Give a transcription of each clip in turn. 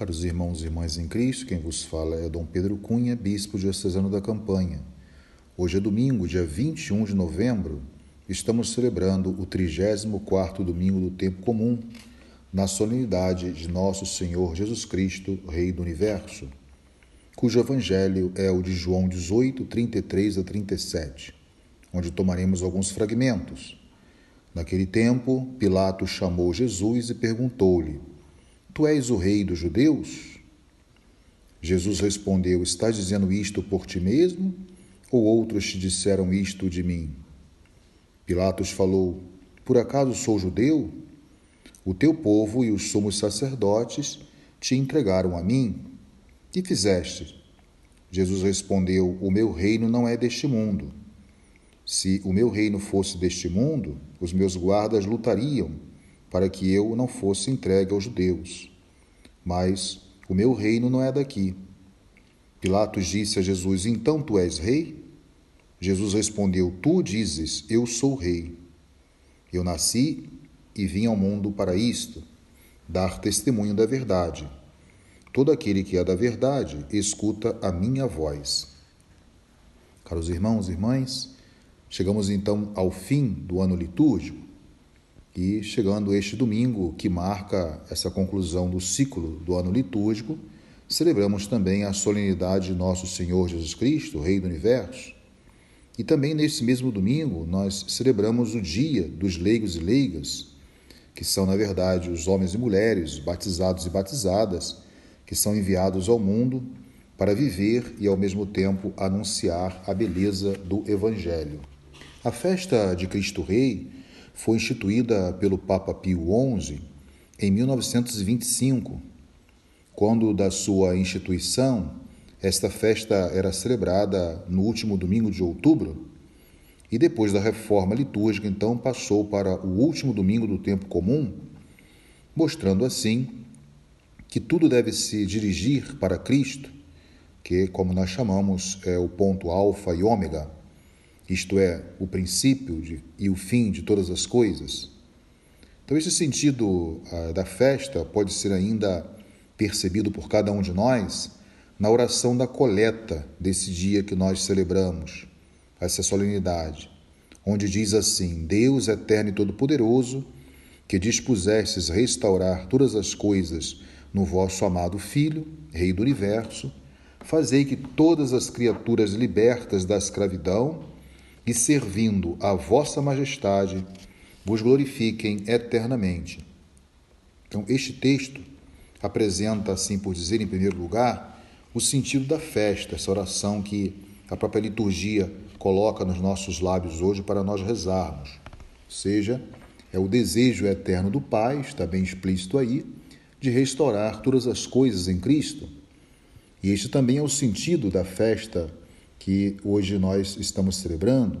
Caros irmãos e irmãs em Cristo, quem vos fala é Dom Pedro Cunha, bispo diocesano da Campanha. Hoje é domingo, dia 21 de novembro, estamos celebrando o 34º domingo do tempo comum, na solenidade de nosso Senhor Jesus Cristo, Rei do Universo, cujo evangelho é o de João 18, 33 a 37, onde tomaremos alguns fragmentos. Naquele tempo, Pilatos chamou Jesus e perguntou-lhe: Tu és o rei dos judeus? Jesus respondeu: Estás dizendo isto por ti mesmo? Ou outros te disseram isto de mim? Pilatos falou: Por acaso sou judeu? O teu povo e os sumos sacerdotes te entregaram a mim. Que fizeste? Jesus respondeu: O meu reino não é deste mundo. Se o meu reino fosse deste mundo, os meus guardas lutariam para que eu não fosse entregue aos judeus. Mas o meu reino não é daqui. Pilatos disse a Jesus: Então tu és rei? Jesus respondeu: Tu dizes, eu sou rei. Eu nasci e vim ao mundo para isto, dar testemunho da verdade. Todo aquele que é da verdade escuta a minha voz. Caros irmãos e irmãs, chegamos então ao fim do ano litúrgico. E chegando este domingo, que marca essa conclusão do ciclo do ano litúrgico, celebramos também a solenidade de Nosso Senhor Jesus Cristo, Rei do Universo. E também nesse mesmo domingo, nós celebramos o Dia dos Leigos e Leigas, que são, na verdade, os homens e mulheres, batizados e batizadas, que são enviados ao mundo para viver e, ao mesmo tempo, anunciar a beleza do Evangelho. A festa de Cristo Rei foi instituída pelo Papa Pio XI em 1925. Quando da sua instituição, esta festa era celebrada no último domingo de outubro e depois da reforma litúrgica, então passou para o último domingo do tempo comum, mostrando assim que tudo deve se dirigir para Cristo, que, como nós chamamos, é o ponto alfa e ômega isto é, o princípio de, e o fim de todas as coisas. Então, esse sentido ah, da festa pode ser ainda percebido por cada um de nós na oração da coleta desse dia que nós celebramos, essa solenidade, onde diz assim: Deus eterno e todo-poderoso, que dispusestes restaurar todas as coisas no vosso amado Filho, Rei do universo, fazei que todas as criaturas libertas da escravidão e servindo a vossa majestade, vos glorifiquem eternamente. Então, este texto apresenta, assim por dizer, em primeiro lugar, o sentido da festa, essa oração que a própria liturgia coloca nos nossos lábios hoje para nós rezarmos. Ou seja, é o desejo eterno do Pai, está bem explícito aí, de restaurar todas as coisas em Cristo. E este também é o sentido da festa que hoje nós estamos celebrando,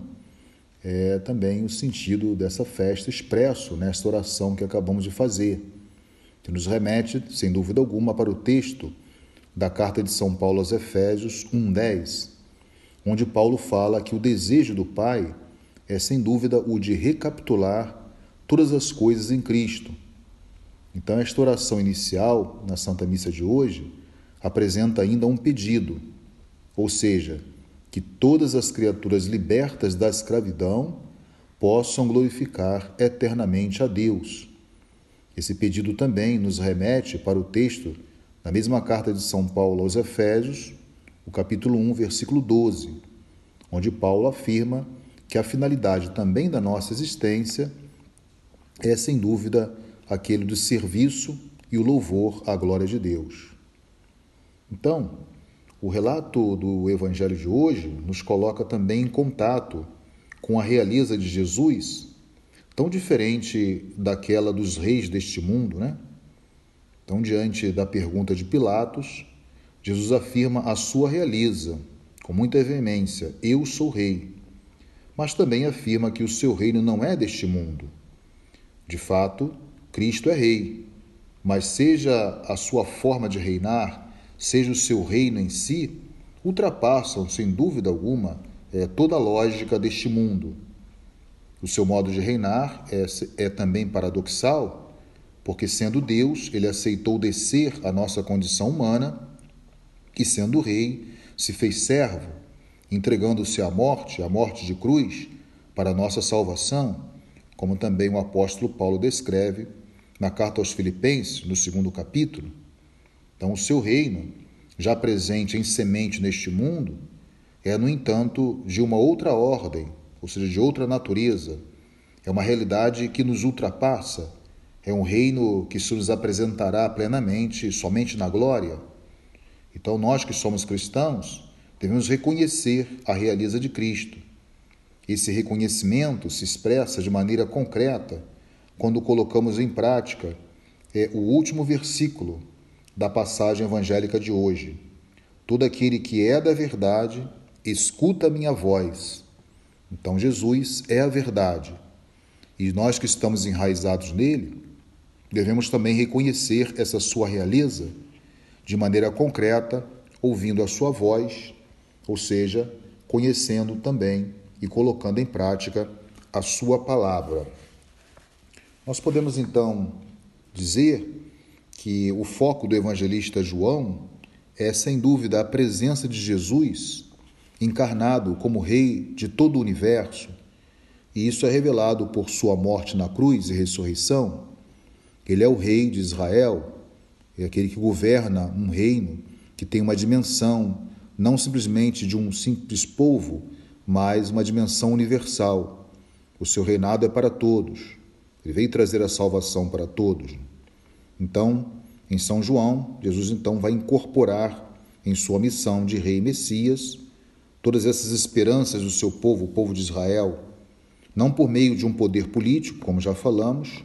é também o sentido dessa festa expresso nesta oração que acabamos de fazer, que nos remete, sem dúvida alguma, para o texto da carta de São Paulo aos Efésios 1:10, onde Paulo fala que o desejo do Pai é sem dúvida o de recapitular todas as coisas em Cristo. Então, esta oração inicial na Santa Missa de hoje apresenta ainda um pedido, ou seja, que todas as criaturas libertas da escravidão possam glorificar eternamente a Deus. Esse pedido também nos remete para o texto da mesma carta de São Paulo aos Efésios, o capítulo 1, versículo 12, onde Paulo afirma que a finalidade também da nossa existência é, sem dúvida, aquele do serviço e o louvor à glória de Deus. Então, o relato do Evangelho de hoje nos coloca também em contato com a realeza de Jesus, tão diferente daquela dos reis deste mundo, né? Então, diante da pergunta de Pilatos, Jesus afirma a sua realeza com muita veemência: Eu sou rei. Mas também afirma que o seu reino não é deste mundo. De fato, Cristo é rei, mas seja a sua forma de reinar seja o seu reino em si, ultrapassam, sem dúvida alguma, é, toda a lógica deste mundo. O seu modo de reinar é, é também paradoxal, porque sendo Deus, ele aceitou descer a nossa condição humana e sendo rei, se fez servo, entregando-se à morte, à morte de cruz, para nossa salvação, como também o apóstolo Paulo descreve na carta aos Filipenses, no segundo capítulo. Então, o seu reino, já presente em semente neste mundo, é, no entanto, de uma outra ordem, ou seja, de outra natureza. É uma realidade que nos ultrapassa. É um reino que se nos apresentará plenamente somente na glória. Então, nós que somos cristãos, devemos reconhecer a realeza de Cristo. Esse reconhecimento se expressa de maneira concreta quando colocamos em prática é o último versículo da passagem evangélica de hoje. Todo aquele que é da verdade, escuta a minha voz. Então, Jesus é a verdade. E nós que estamos enraizados nele, devemos também reconhecer essa sua realeza de maneira concreta, ouvindo a sua voz, ou seja, conhecendo também e colocando em prática a sua palavra. Nós podemos então dizer que o foco do evangelista João é, sem dúvida, a presença de Jesus encarnado como Rei de todo o universo, e isso é revelado por sua morte na cruz e ressurreição. Ele é o Rei de Israel, é aquele que governa um reino que tem uma dimensão não simplesmente de um simples povo, mas uma dimensão universal. O seu reinado é para todos. Ele veio trazer a salvação para todos. Então, em São João, Jesus então vai incorporar em sua missão de rei Messias todas essas esperanças do seu povo, o povo de Israel, não por meio de um poder político, como já falamos,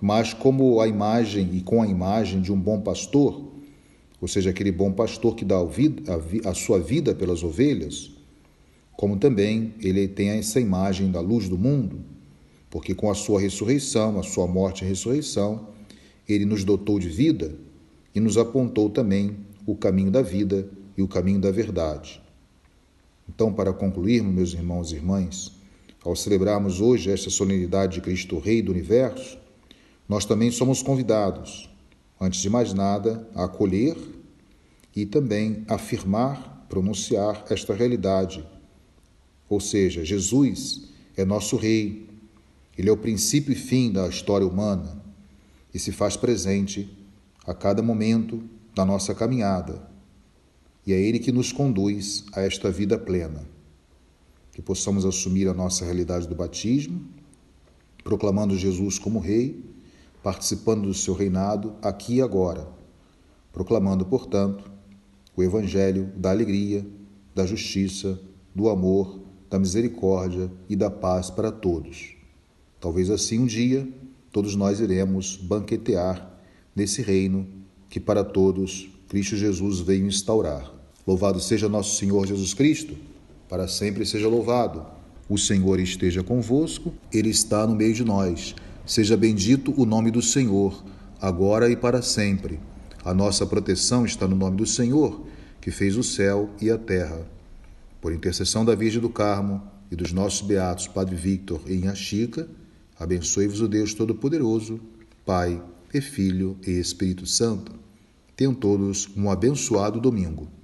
mas como a imagem e com a imagem de um bom pastor, ou seja, aquele bom pastor que dá a, sua vida pelas ovelhas, como também ele tem essa imagem da luz do mundo, porque com a sua ressurreição, a sua morte e ressurreição, ele nos dotou de vida e nos apontou também o caminho da vida e o caminho da verdade. Então, para concluirmos, meus irmãos e irmãs, ao celebrarmos hoje esta solenidade de Cristo Rei do Universo, nós também somos convidados, antes de mais nada, a acolher e também afirmar, pronunciar esta realidade. Ou seja, Jesus é nosso Rei, ele é o princípio e fim da história humana e se faz presente a cada momento da nossa caminhada. E é Ele que nos conduz a esta vida plena. Que possamos assumir a nossa realidade do batismo, proclamando Jesus como Rei, participando do seu reinado aqui e agora, proclamando, portanto, o Evangelho da alegria, da justiça, do amor, da misericórdia e da paz para todos. Talvez assim um dia todos nós iremos banquetear nesse reino que para todos Cristo Jesus veio instaurar. Louvado seja nosso Senhor Jesus Cristo, para sempre seja louvado. O Senhor esteja convosco, Ele está no meio de nós. Seja bendito o nome do Senhor, agora e para sempre. A nossa proteção está no nome do Senhor, que fez o céu e a terra. Por intercessão da Virgem do Carmo e dos nossos beatos Padre Victor e Inha Abençoe-vos o Deus Todo-Poderoso, Pai e Filho e Espírito Santo. Tenham todos um abençoado domingo.